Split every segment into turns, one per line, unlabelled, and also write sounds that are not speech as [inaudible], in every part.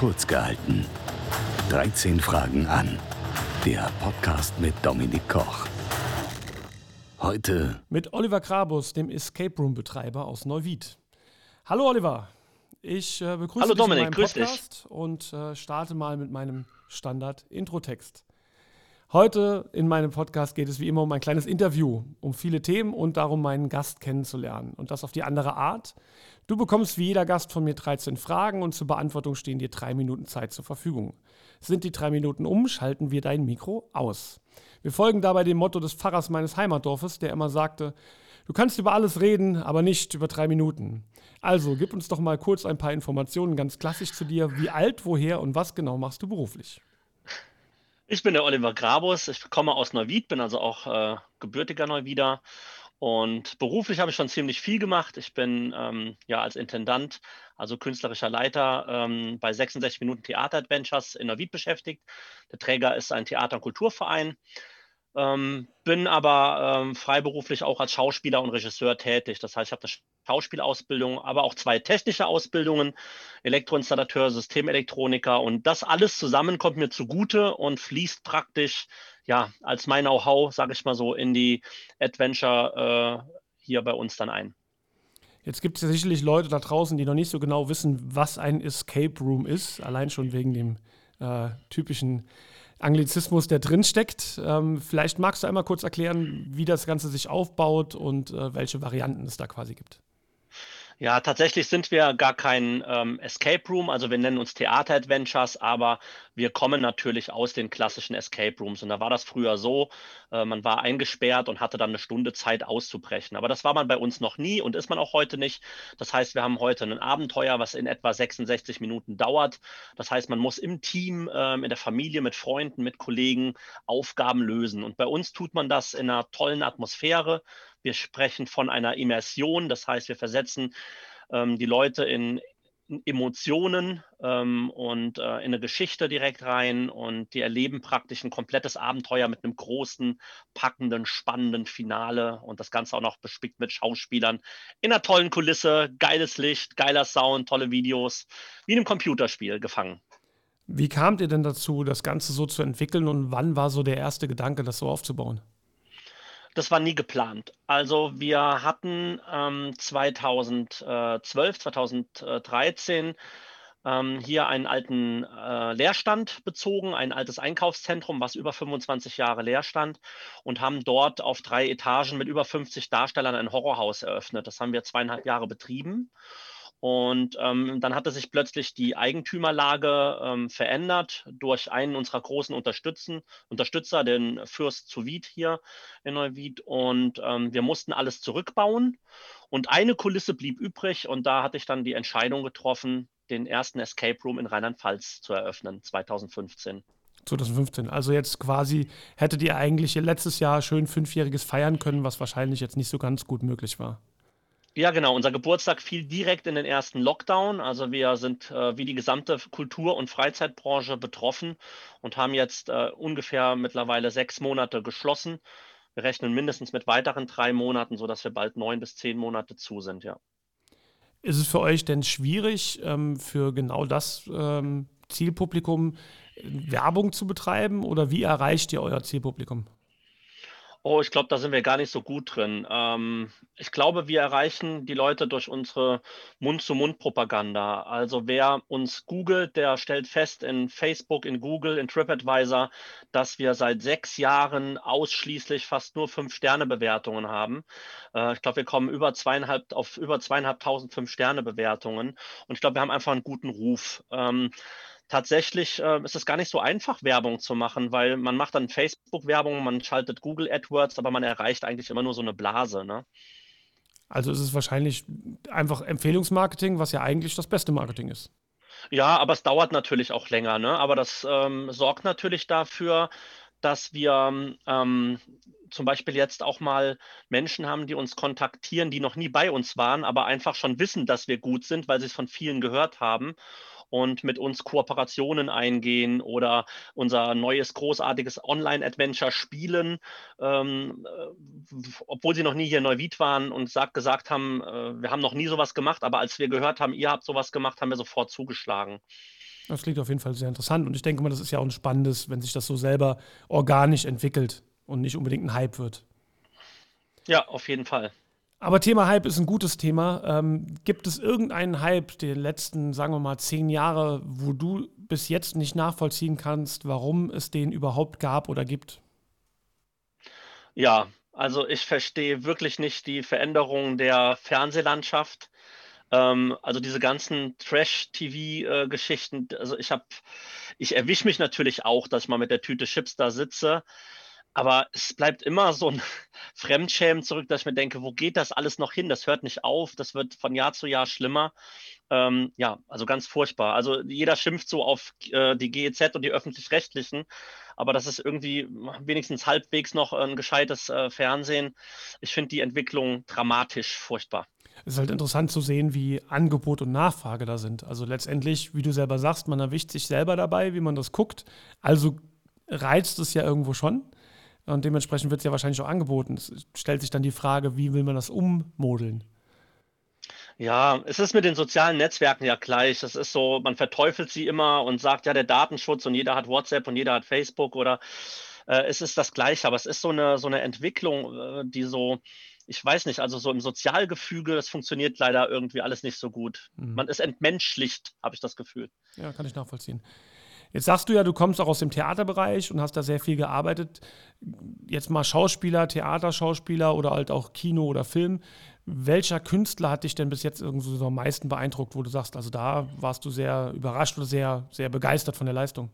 kurz gehalten. 13 Fragen an. Der Podcast mit Dominik Koch. Heute
mit Oliver Krabus, dem Escape Room Betreiber aus Neuwied. Hallo Oliver, ich äh, begrüße
Hallo
dich
Dominik,
in meinem
grüß
Podcast und äh, starte mal mit meinem Standard Introtext. Heute in meinem Podcast geht es wie immer um ein kleines Interview, um viele Themen und darum, meinen Gast kennenzulernen. Und das auf die andere Art. Du bekommst wie jeder Gast von mir 13 Fragen und zur Beantwortung stehen dir drei Minuten Zeit zur Verfügung. Sind die drei Minuten um, schalten wir dein Mikro aus. Wir folgen dabei dem Motto des Pfarrers meines Heimatdorfes, der immer sagte, du kannst über alles reden, aber nicht über drei Minuten. Also, gib uns doch mal kurz ein paar Informationen ganz klassisch zu dir. Wie alt, woher und was genau machst du beruflich?
Ich bin der Oliver Grabus, ich komme aus Neuwied, bin also auch äh, gebürtiger Neuwieder und beruflich habe ich schon ziemlich viel gemacht. Ich bin ähm, ja als Intendant, also künstlerischer Leiter ähm, bei 66 Minuten Theater Adventures in Neuwied beschäftigt. Der Träger ist ein Theater- und Kulturverein. Ähm, bin aber ähm, freiberuflich auch als Schauspieler und Regisseur tätig. Das heißt, ich habe eine Schauspielausbildung, aber auch zwei technische Ausbildungen, Elektroinstallateur, Systemelektroniker und das alles zusammen kommt mir zugute und fließt praktisch ja als mein Know-how, sage ich mal so, in die Adventure äh, hier bei uns dann ein.
Jetzt gibt es ja sicherlich Leute da draußen, die noch nicht so genau wissen, was ein Escape Room ist, allein schon wegen dem äh, typischen Anglizismus, der drinsteckt. Ähm, vielleicht magst du einmal kurz erklären, wie das Ganze sich aufbaut und äh, welche Varianten es da quasi gibt.
Ja, tatsächlich sind wir gar kein ähm, Escape Room, also wir nennen uns Theater Adventures, aber wir kommen natürlich aus den klassischen Escape Rooms. Und da war das früher so, äh, man war eingesperrt und hatte dann eine Stunde Zeit auszubrechen. Aber das war man bei uns noch nie und ist man auch heute nicht. Das heißt, wir haben heute ein Abenteuer, was in etwa 66 Minuten dauert. Das heißt, man muss im Team, ähm, in der Familie, mit Freunden, mit Kollegen Aufgaben lösen. Und bei uns tut man das in einer tollen Atmosphäre. Wir sprechen von einer Immersion, das heißt, wir versetzen ähm, die Leute in, Emotionen ähm, und äh, in eine Geschichte direkt rein und die erleben praktisch ein komplettes Abenteuer mit einem großen, packenden, spannenden Finale und das Ganze auch noch bespickt mit Schauspielern in einer tollen Kulisse, geiles Licht, geiler Sound, tolle Videos, wie in einem Computerspiel gefangen.
Wie kamt ihr denn dazu, das Ganze so zu entwickeln und wann war so der erste Gedanke, das so aufzubauen?
Das war nie geplant. Also wir hatten ähm, 2012, 2013 ähm, hier einen alten äh, Leerstand bezogen, ein altes Einkaufszentrum, was über 25 Jahre leer stand und haben dort auf drei Etagen mit über 50 Darstellern ein Horrorhaus eröffnet. Das haben wir zweieinhalb Jahre betrieben. Und ähm, dann hatte sich plötzlich die Eigentümerlage ähm, verändert durch einen unserer großen Unterstützen, Unterstützer, den Fürst zu Wied hier in Neuwied. Und ähm, wir mussten alles zurückbauen. Und eine Kulisse blieb übrig. Und da hatte ich dann die Entscheidung getroffen, den ersten Escape Room in Rheinland-Pfalz zu eröffnen, 2015.
2015. Also jetzt quasi hättet ihr eigentlich letztes Jahr schön fünfjähriges feiern können, was wahrscheinlich jetzt nicht so ganz gut möglich war.
Ja, genau. Unser Geburtstag fiel direkt in den ersten Lockdown. Also wir sind äh, wie die gesamte Kultur- und Freizeitbranche betroffen und haben jetzt äh, ungefähr mittlerweile sechs Monate geschlossen. Wir rechnen mindestens mit weiteren drei Monaten, sodass wir bald neun bis zehn Monate zu sind, ja.
Ist es für euch denn schwierig, ähm, für genau das ähm, Zielpublikum äh, Werbung zu betreiben oder wie erreicht ihr euer Zielpublikum?
Oh, ich glaube, da sind wir gar nicht so gut drin. Ähm, ich glaube, wir erreichen die Leute durch unsere Mund-zu-Mund-Propaganda. Also wer uns googelt, der stellt fest in Facebook, in Google, in TripAdvisor, dass wir seit sechs Jahren ausschließlich fast nur Fünf-Sterne-Bewertungen haben. Äh, ich glaube, wir kommen über zweieinhalb, auf über zweieinhalbtausend Fünf-Sterne-Bewertungen. Und ich glaube, wir haben einfach einen guten Ruf. Ähm, tatsächlich äh, ist es gar nicht so einfach, Werbung zu machen, weil man macht dann Facebook-Werbung, man schaltet Google AdWords, aber man erreicht eigentlich immer nur so eine Blase. Ne?
Also ist es wahrscheinlich einfach Empfehlungsmarketing, was ja eigentlich das beste Marketing ist.
Ja, aber es dauert natürlich auch länger. Ne? Aber das ähm, sorgt natürlich dafür, dass wir ähm, zum Beispiel jetzt auch mal Menschen haben, die uns kontaktieren, die noch nie bei uns waren, aber einfach schon wissen, dass wir gut sind, weil sie es von vielen gehört haben und mit uns Kooperationen eingehen oder unser neues großartiges Online-Adventure spielen, ähm, äh, obwohl sie noch nie hier in Neuwied waren und sagt, gesagt haben, äh, wir haben noch nie sowas gemacht, aber als wir gehört haben, ihr habt sowas gemacht, haben wir sofort zugeschlagen.
Das klingt auf jeden Fall sehr interessant und ich denke mal, das ist ja auch ein spannendes, wenn sich das so selber organisch entwickelt und nicht unbedingt ein Hype wird.
Ja, auf jeden Fall.
Aber Thema Hype ist ein gutes Thema. Ähm, gibt es irgendeinen Hype der letzten, sagen wir mal, zehn Jahre, wo du bis jetzt nicht nachvollziehen kannst, warum es den überhaupt gab oder gibt?
Ja, also ich verstehe wirklich nicht die Veränderung der Fernsehlandschaft. Ähm, also diese ganzen Trash-TV-Geschichten, also ich habe, ich erwische mich natürlich auch, dass ich mal mit der Tüte Chips da sitze. Aber es bleibt immer so ein [laughs] Fremdschämen zurück, dass ich mir denke, wo geht das alles noch hin? Das hört nicht auf, das wird von Jahr zu Jahr schlimmer. Ähm, ja, also ganz furchtbar. Also jeder schimpft so auf äh, die GEZ und die öffentlich-rechtlichen, aber das ist irgendwie wenigstens halbwegs noch ein gescheites äh, Fernsehen. Ich finde die Entwicklung dramatisch furchtbar.
Es ist halt interessant zu sehen, wie Angebot und Nachfrage da sind. Also letztendlich, wie du selber sagst, man erwischt sich selber dabei, wie man das guckt. Also reizt es ja irgendwo schon. Und dementsprechend wird es ja wahrscheinlich auch angeboten. Es stellt sich dann die Frage, wie will man das ummodeln?
Ja, es ist mit den sozialen Netzwerken ja gleich. Es ist so, man verteufelt sie immer und sagt, ja, der Datenschutz und jeder hat WhatsApp und jeder hat Facebook oder äh, es ist das Gleiche. Aber es ist so eine, so eine Entwicklung, äh, die so, ich weiß nicht, also so im Sozialgefüge, das funktioniert leider irgendwie alles nicht so gut. Mhm. Man ist entmenschlicht, habe ich das Gefühl.
Ja, kann ich nachvollziehen. Jetzt sagst du ja, du kommst auch aus dem Theaterbereich und hast da sehr viel gearbeitet. Jetzt mal Schauspieler, Theaterschauspieler oder halt auch Kino oder Film. Welcher Künstler hat dich denn bis jetzt irgendwie so am meisten beeindruckt, wo du sagst, also da warst du sehr überrascht oder sehr, sehr begeistert von der Leistung?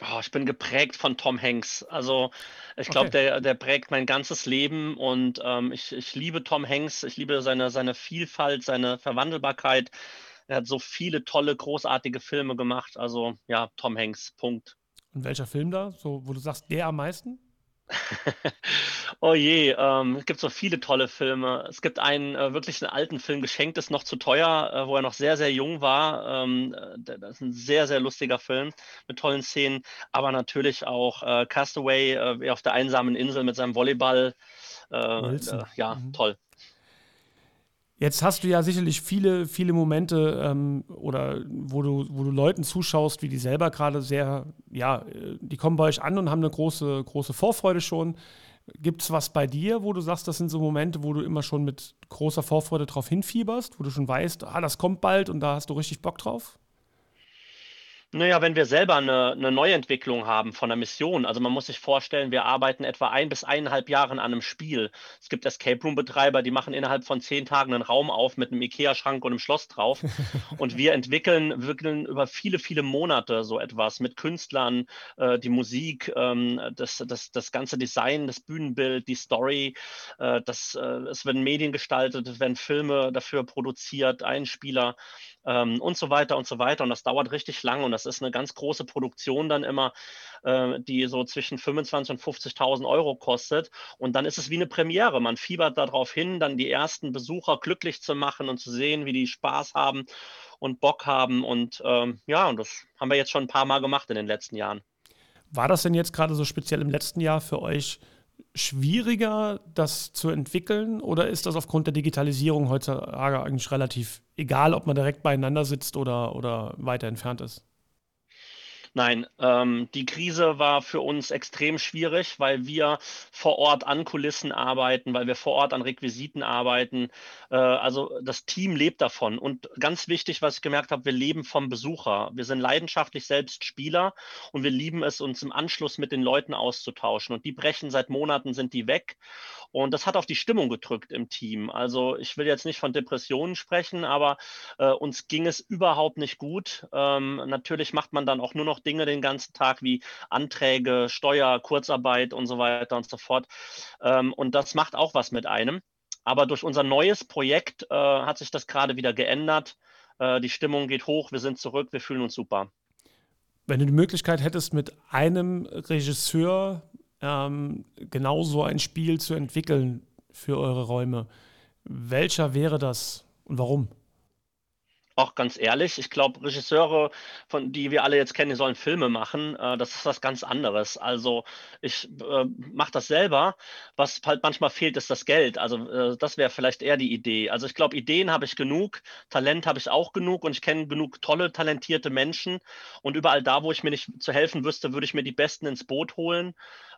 Oh, ich bin geprägt von Tom Hanks. Also ich glaube, okay. der, der prägt mein ganzes Leben und ähm, ich, ich liebe Tom Hanks. Ich liebe seine, seine Vielfalt, seine Verwandelbarkeit. Er hat so viele tolle, großartige Filme gemacht. Also ja, Tom Hanks, Punkt.
Und welcher Film da, so, wo du sagst, der am meisten? [laughs]
oh je, ähm, es gibt so viele tolle Filme. Es gibt einen äh, wirklich einen alten Film, Geschenkt ist noch zu teuer, äh, wo er noch sehr, sehr jung war. Ähm, das ist ein sehr, sehr lustiger Film mit tollen Szenen, aber natürlich auch äh, Castaway äh, auf der einsamen Insel mit seinem Volleyball. Äh, äh, ja, mhm. toll.
Jetzt hast du ja sicherlich viele, viele Momente ähm, oder wo du, wo du Leuten zuschaust, wie die selber gerade sehr, ja, äh, die kommen bei euch an und haben eine große, große Vorfreude schon. Gibt es was bei dir, wo du sagst, das sind so Momente, wo du immer schon mit großer Vorfreude drauf hinfieberst, wo du schon weißt, ah, das kommt bald und da hast du richtig Bock drauf?
Naja, wenn wir selber eine, eine Neuentwicklung haben von der Mission, also man muss sich vorstellen, wir arbeiten etwa ein bis eineinhalb Jahre an einem Spiel. Es gibt Escape Room-Betreiber, die machen innerhalb von zehn Tagen einen Raum auf mit einem Ikea-Schrank und einem Schloss drauf. [laughs] und wir entwickeln, entwickeln über viele, viele Monate so etwas mit Künstlern, äh, die Musik, ähm, das, das, das ganze Design, das Bühnenbild, die Story. Äh, das, äh, es werden Medien gestaltet, es werden Filme dafür produziert, Einspieler ähm, und so weiter und so weiter. Und das dauert richtig lang und das ist eine ganz große Produktion dann immer, äh, die so zwischen 25.000 und 50.000 Euro kostet. Und dann ist es wie eine Premiere. Man fiebert darauf hin, dann die ersten Besucher glücklich zu machen und zu sehen, wie die Spaß haben und Bock haben. Und ähm, ja, und das haben wir jetzt schon ein paar Mal gemacht in den letzten Jahren.
War das denn jetzt gerade so speziell im letzten Jahr für euch schwieriger, das zu entwickeln? Oder ist das aufgrund der Digitalisierung heutzutage eigentlich relativ egal, ob man direkt beieinander sitzt oder, oder weiter entfernt ist?
Nein, ähm, die Krise war für uns extrem schwierig, weil wir vor Ort an Kulissen arbeiten, weil wir vor Ort an Requisiten arbeiten. Äh, also das Team lebt davon. Und ganz wichtig, was ich gemerkt habe, wir leben vom Besucher. Wir sind leidenschaftlich selbst Spieler und wir lieben es, uns im Anschluss mit den Leuten auszutauschen. Und die brechen seit Monaten, sind die weg. Und das hat auf die Stimmung gedrückt im Team. Also ich will jetzt nicht von Depressionen sprechen, aber äh, uns ging es überhaupt nicht gut. Ähm, natürlich macht man dann auch nur noch Dinge den ganzen Tag wie Anträge, Steuer, Kurzarbeit und so weiter und so fort. Ähm, und das macht auch was mit einem. Aber durch unser neues Projekt äh, hat sich das gerade wieder geändert. Äh, die Stimmung geht hoch, wir sind zurück, wir fühlen uns super.
Wenn du die Möglichkeit hättest, mit einem Regisseur ähm, genauso ein Spiel zu entwickeln für eure Räume, welcher wäre das und warum?
Auch ganz ehrlich, ich glaube, Regisseure, von die wir alle jetzt kennen, die sollen Filme machen. Äh, das ist was ganz anderes. Also ich äh, mache das selber. Was halt manchmal fehlt, ist das Geld. Also äh, das wäre vielleicht eher die Idee. Also ich glaube, Ideen habe ich genug, Talent habe ich auch genug und ich kenne genug tolle, talentierte Menschen. Und überall da, wo ich mir nicht zu helfen wüsste, würde ich mir die Besten ins Boot holen.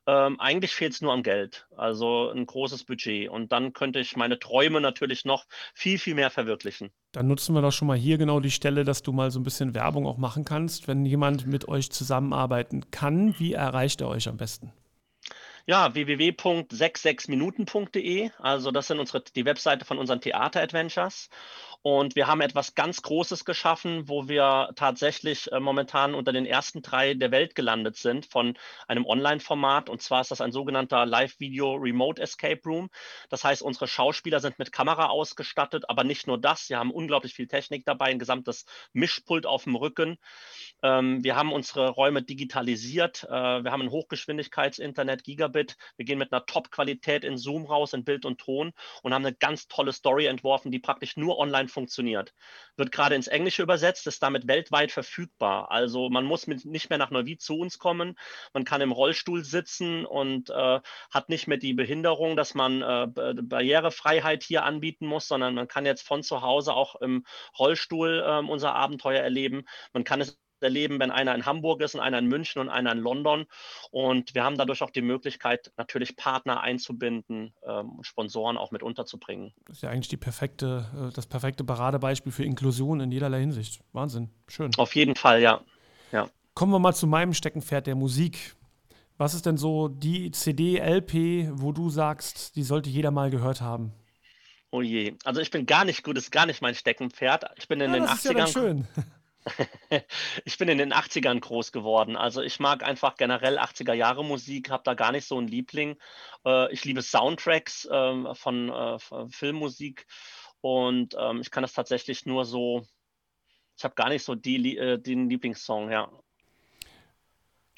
Ähm, eigentlich fehlt es nur am Geld, also ein großes Budget. Und dann könnte ich meine Träume natürlich noch viel, viel mehr verwirklichen.
Dann nutzen wir doch schon mal hier genau die Stelle, dass du mal so ein bisschen Werbung auch machen kannst. Wenn jemand mit euch zusammenarbeiten kann, wie erreicht er euch am besten?
Ja, www.66minuten.de. Also das sind unsere, die Webseite von unseren Theater-Adventures. Und wir haben etwas ganz Großes geschaffen, wo wir tatsächlich äh, momentan unter den ersten drei der Welt gelandet sind von einem Online-Format. Und zwar ist das ein sogenannter Live-Video Remote Escape Room. Das heißt, unsere Schauspieler sind mit Kamera ausgestattet, aber nicht nur das. Sie haben unglaublich viel Technik dabei, ein gesamtes Mischpult auf dem Rücken. Ähm, wir haben unsere Räume digitalisiert. Äh, wir haben ein Hochgeschwindigkeits-Internet, Gigabit. Wir gehen mit einer Top-Qualität in Zoom raus, in Bild und Ton und haben eine ganz tolle Story entworfen, die praktisch nur online funktioniert. Wird gerade ins Englische übersetzt, ist damit weltweit verfügbar. Also man muss mit, nicht mehr nach Neuwied zu uns kommen. Man kann im Rollstuhl sitzen und äh, hat nicht mehr die Behinderung, dass man äh, Barrierefreiheit hier anbieten muss, sondern man kann jetzt von zu Hause auch im Rollstuhl äh, unser Abenteuer erleben. Man kann es erleben, wenn einer in Hamburg ist und einer in München und einer in London. Und wir haben dadurch auch die Möglichkeit, natürlich Partner einzubinden ähm, und Sponsoren auch mit unterzubringen.
Das ist ja eigentlich die perfekte, äh, das perfekte Paradebeispiel für Inklusion in jederlei Hinsicht. Wahnsinn, schön.
Auf jeden Fall, ja. ja.
Kommen wir mal zu meinem Steckenpferd der Musik. Was ist denn so die CD, LP, wo du sagst, die sollte jeder mal gehört haben?
Oh je, also ich bin gar nicht gut, ist gar nicht mein Steckenpferd. Ich bin in ja, den das 80ern. Ist ja schön. [laughs] [laughs] Ich bin in den 80ern groß geworden. Also ich mag einfach generell 80er Jahre Musik, habe da gar nicht so einen Liebling. Äh, ich liebe Soundtracks ähm, von, äh, Filmmusik und ähm, ich kann das tatsächlich nur so, ich habe gar nicht so die, äh, den Lieblingssong, ja.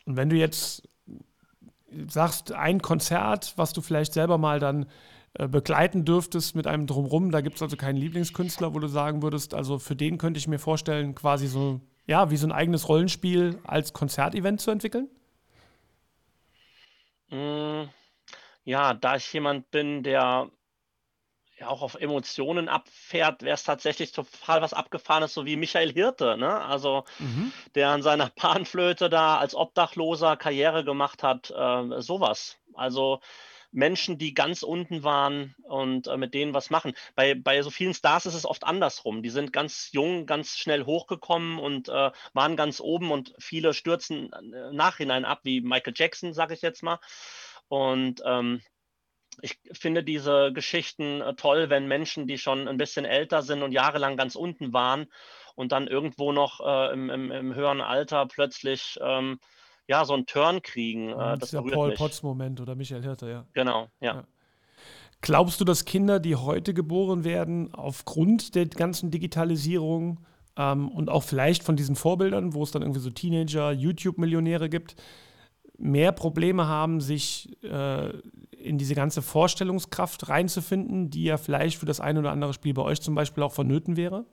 Und wenn du jetzt sagst, ein Konzert, was du vielleicht selber mal dann begleiten dürftest mit einem Drumrum. Da gibt es also keinen Lieblingskünstler, wo du sagen würdest, also für den könnte ich mir vorstellen, quasi so, ja, wie so ein eigenes Rollenspiel als Konzertevent zu entwickeln?
Mm, ja, da ich jemand bin, der ja auch auf Emotionen abfährt, wäre es tatsächlich total was Abgefahrenes, so wie Michael Hirte, ne? Also mhm. der an seiner [laughs] Panflöte da als Obdachloser Karriere gemacht hat, äh, sowas. Also Menschen, die ganz unten waren und äh, mit denen was machen. Bei, bei so vielen Stars ist es oft andersrum. Die sind ganz jung, ganz schnell hochgekommen und äh, waren ganz oben und viele stürzen äh, nachhinein ab, wie Michael Jackson, sage ich jetzt mal. Und ähm, ich finde diese Geschichten äh, toll, wenn Menschen, die schon ein bisschen älter sind und jahrelang ganz unten waren und dann irgendwo noch äh, im, im, im, höheren Alter plötzlich ähm, ja, so einen Turn kriegen.
Äh, das ist Paul Potts-Moment oder Michael Hirte, ja.
Genau, ja. ja.
Glaubst du, dass Kinder, die heute geboren werden, aufgrund der ganzen Digitalisierung ähm, und auch vielleicht von diesen Vorbildern, wo es dann irgendwie so Teenager, YouTube-Millionäre gibt, mehr Probleme haben, sich äh, in diese ganze Vorstellungskraft reinzufinden, die ja vielleicht für das ein oder andere Spiel bei euch zum Beispiel auch vonnöten wäre?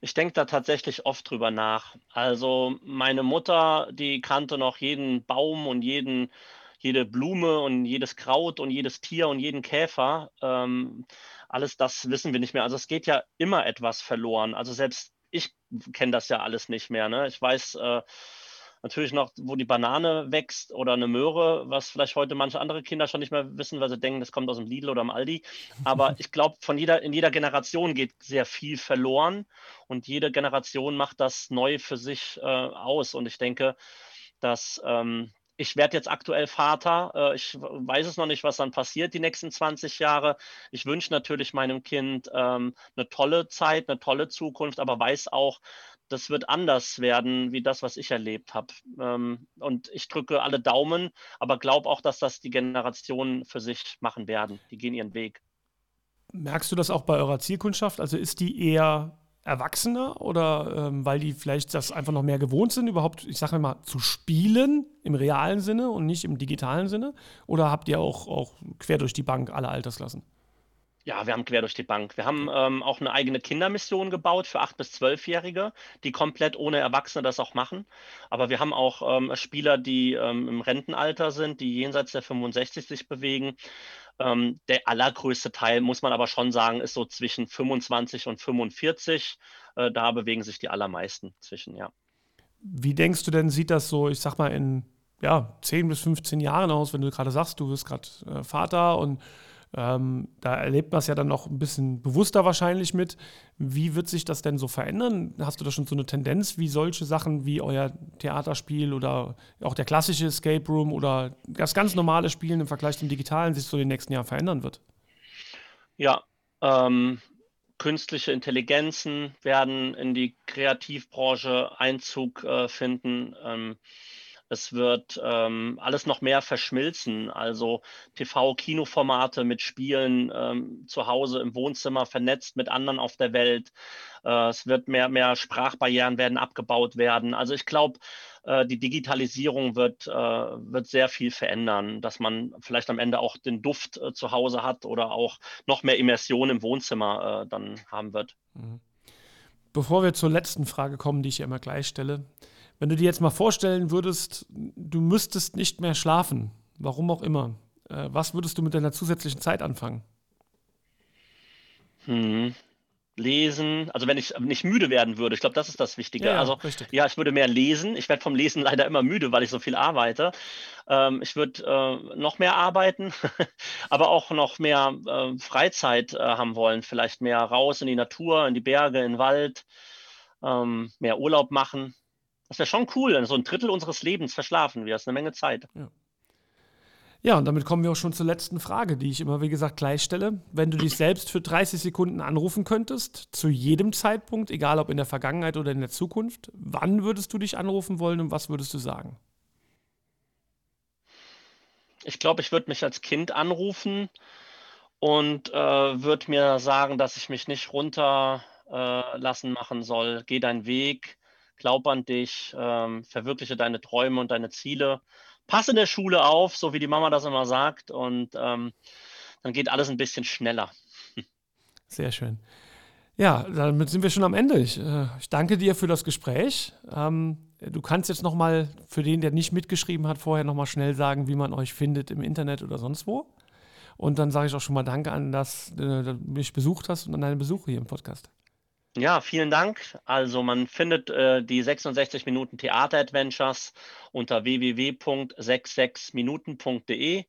Ich denke da tatsächlich oft drüber nach. Also meine Mutter, die kannte noch jeden Baum und jeden, jede Blume und jedes Kraut und jedes Tier und jeden Käfer. Ähm, alles das wissen wir nicht mehr. Also es geht ja immer etwas verloren. Also selbst ich kenne das ja alles nicht mehr. Ne? Ich weiß, äh, natürlich noch, wo die Banane wächst oder eine Möhre, was vielleicht heute manche andere Kinder schon nicht mehr wissen, weil sie denken, das kommt aus dem Lidl oder dem Aldi. Aber [laughs] ich glaube, von jeder, in jeder Generation geht sehr viel verloren und jede Generation macht das neu für sich äh, aus. Und ich denke, dass ähm, ich werde jetzt aktuell Vater. Äh, ich weiß es noch nicht, was dann passiert die nächsten 20 Jahre. Ich wünsche natürlich meinem Kind ähm, eine tolle Zeit, eine tolle Zukunft, aber weiß auch, das wird anders werden, wie das, was ich erlebt habe. Ähm, und ich drücke alle Daumen, aber glaube auch, dass das die Generationen für sich machen werden. Die gehen ihren Weg.
Merkst du das auch bei eurer Zielkundschaft? Also ist die eher erwachsener oder ähm, weil die vielleicht das einfach noch mehr gewohnt sind, überhaupt, ich sage mal, zu spielen im realen Sinne und nicht im digitalen Sinne? Oder habt ihr auch, auch quer durch die Bank alle Altersklassen?
Ja, wir haben quer durch die Bank. Wir haben ähm, auch eine eigene Kindermission gebaut für 8- bis 12-Jährige, die komplett ohne Erwachsene das auch machen. Aber wir haben auch ähm, Spieler, die ähm, im Rentenalter sind, die jenseits der 65 sich bewegen. Ähm, der allergrößte Teil, muss man aber schon sagen, ist so zwischen 25 und 45. Äh, da bewegen sich die allermeisten zwischen, ja.
Wie denkst du denn, sieht das so, ich sag mal, in ja, 10 bis 15 Jahren aus, wenn du gerade sagst, du bist gerade äh, Vater und ähm, da erlebt man es ja dann noch ein bisschen bewusster wahrscheinlich mit. Wie wird sich das denn so verändern? Hast du da schon so eine Tendenz, wie solche Sachen wie euer Theaterspiel oder auch der klassische Escape Room oder das ganz normale Spielen im Vergleich zum digitalen sich so in den nächsten Jahren verändern wird?
Ja, ähm, künstliche Intelligenzen werden in die Kreativbranche Einzug äh, finden. Ähm, es wird ähm, alles noch mehr verschmilzen, also TV-Kinoformate mit Spielen ähm, zu Hause im Wohnzimmer vernetzt mit anderen auf der Welt. Äh, es wird mehr, mehr Sprachbarrieren werden abgebaut werden. Also ich glaube, äh, die Digitalisierung wird, äh, wird sehr viel verändern, dass man vielleicht am Ende auch den Duft äh, zu Hause hat oder auch noch mehr Immersion im Wohnzimmer äh, dann haben wird. Mhm.
Bevor wir zur letzten Frage kommen, die ich ja immer gleich stelle, wenn du dir jetzt mal vorstellen würdest, du müsstest nicht mehr schlafen, warum auch immer, äh, was würdest du mit deiner zusätzlichen Zeit anfangen?
Hm. Lesen, also wenn ich nicht müde werden würde, ich glaube, das ist das Wichtige.
Ja,
also
richtig.
ja, ich würde mehr lesen. Ich werde vom Lesen leider immer müde, weil ich so viel arbeite. Ähm, ich würde äh, noch mehr arbeiten, [laughs] aber auch noch mehr äh, Freizeit äh, haben wollen. Vielleicht mehr raus in die Natur, in die Berge, in den Wald, ähm, mehr Urlaub machen. Das wäre schon cool, so ein Drittel unseres Lebens verschlafen wir. Das ist eine Menge Zeit.
Ja. Ja, und damit kommen wir auch schon zur letzten Frage, die ich immer, wie gesagt, gleich stelle. Wenn du dich selbst für 30 Sekunden anrufen könntest, zu jedem Zeitpunkt, egal ob in der Vergangenheit oder in der Zukunft, wann würdest du dich anrufen wollen und was würdest du sagen?
Ich glaube, ich würde mich als Kind anrufen und äh, würde mir sagen, dass ich mich nicht runterlassen äh, machen soll. Geh deinen Weg, glaub an dich, ähm, verwirkliche deine Träume und deine Ziele. Pass in der Schule auf, so wie die Mama das immer sagt, und ähm, dann geht alles ein bisschen schneller. [laughs]
Sehr schön. Ja, damit sind wir schon am Ende. Ich, äh, ich danke dir für das Gespräch. Ähm, du kannst jetzt nochmal für den, der nicht mitgeschrieben hat, vorher nochmal schnell sagen, wie man euch findet im Internet oder sonst wo. Und dann sage ich auch schon mal Danke an, dass äh, du mich besucht hast und an deine Besuche hier im Podcast.
Ja, vielen Dank. Also man findet äh, die 66 Minuten Theater Adventures unter www.66minuten.de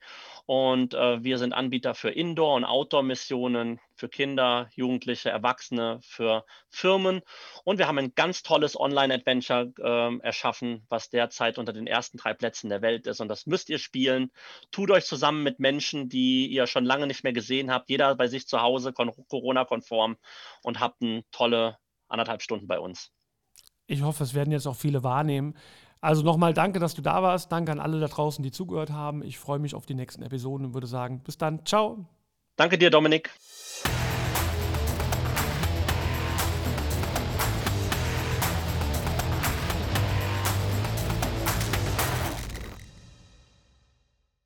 und äh, wir sind Anbieter für Indoor- und Outdoor-Missionen für Kinder, Jugendliche, Erwachsene, für Firmen und wir haben ein ganz tolles Online-Adventure äh, erschaffen, was derzeit unter den ersten drei Plätzen der Welt ist und das müsst ihr spielen. Tut euch zusammen mit Menschen, die ihr schon lange nicht mehr gesehen habt, jeder bei sich zu Hause, Corona-konform und habt eine tolle anderthalb Stunden bei uns.
Ich hoffe, es werden jetzt auch viele wahrnehmen. Also nochmal danke, dass du da warst. Danke an alle da draußen, die zugehört haben. Ich freue mich auf die nächsten Episoden und würde sagen, bis dann. Ciao.
Danke dir, Dominik.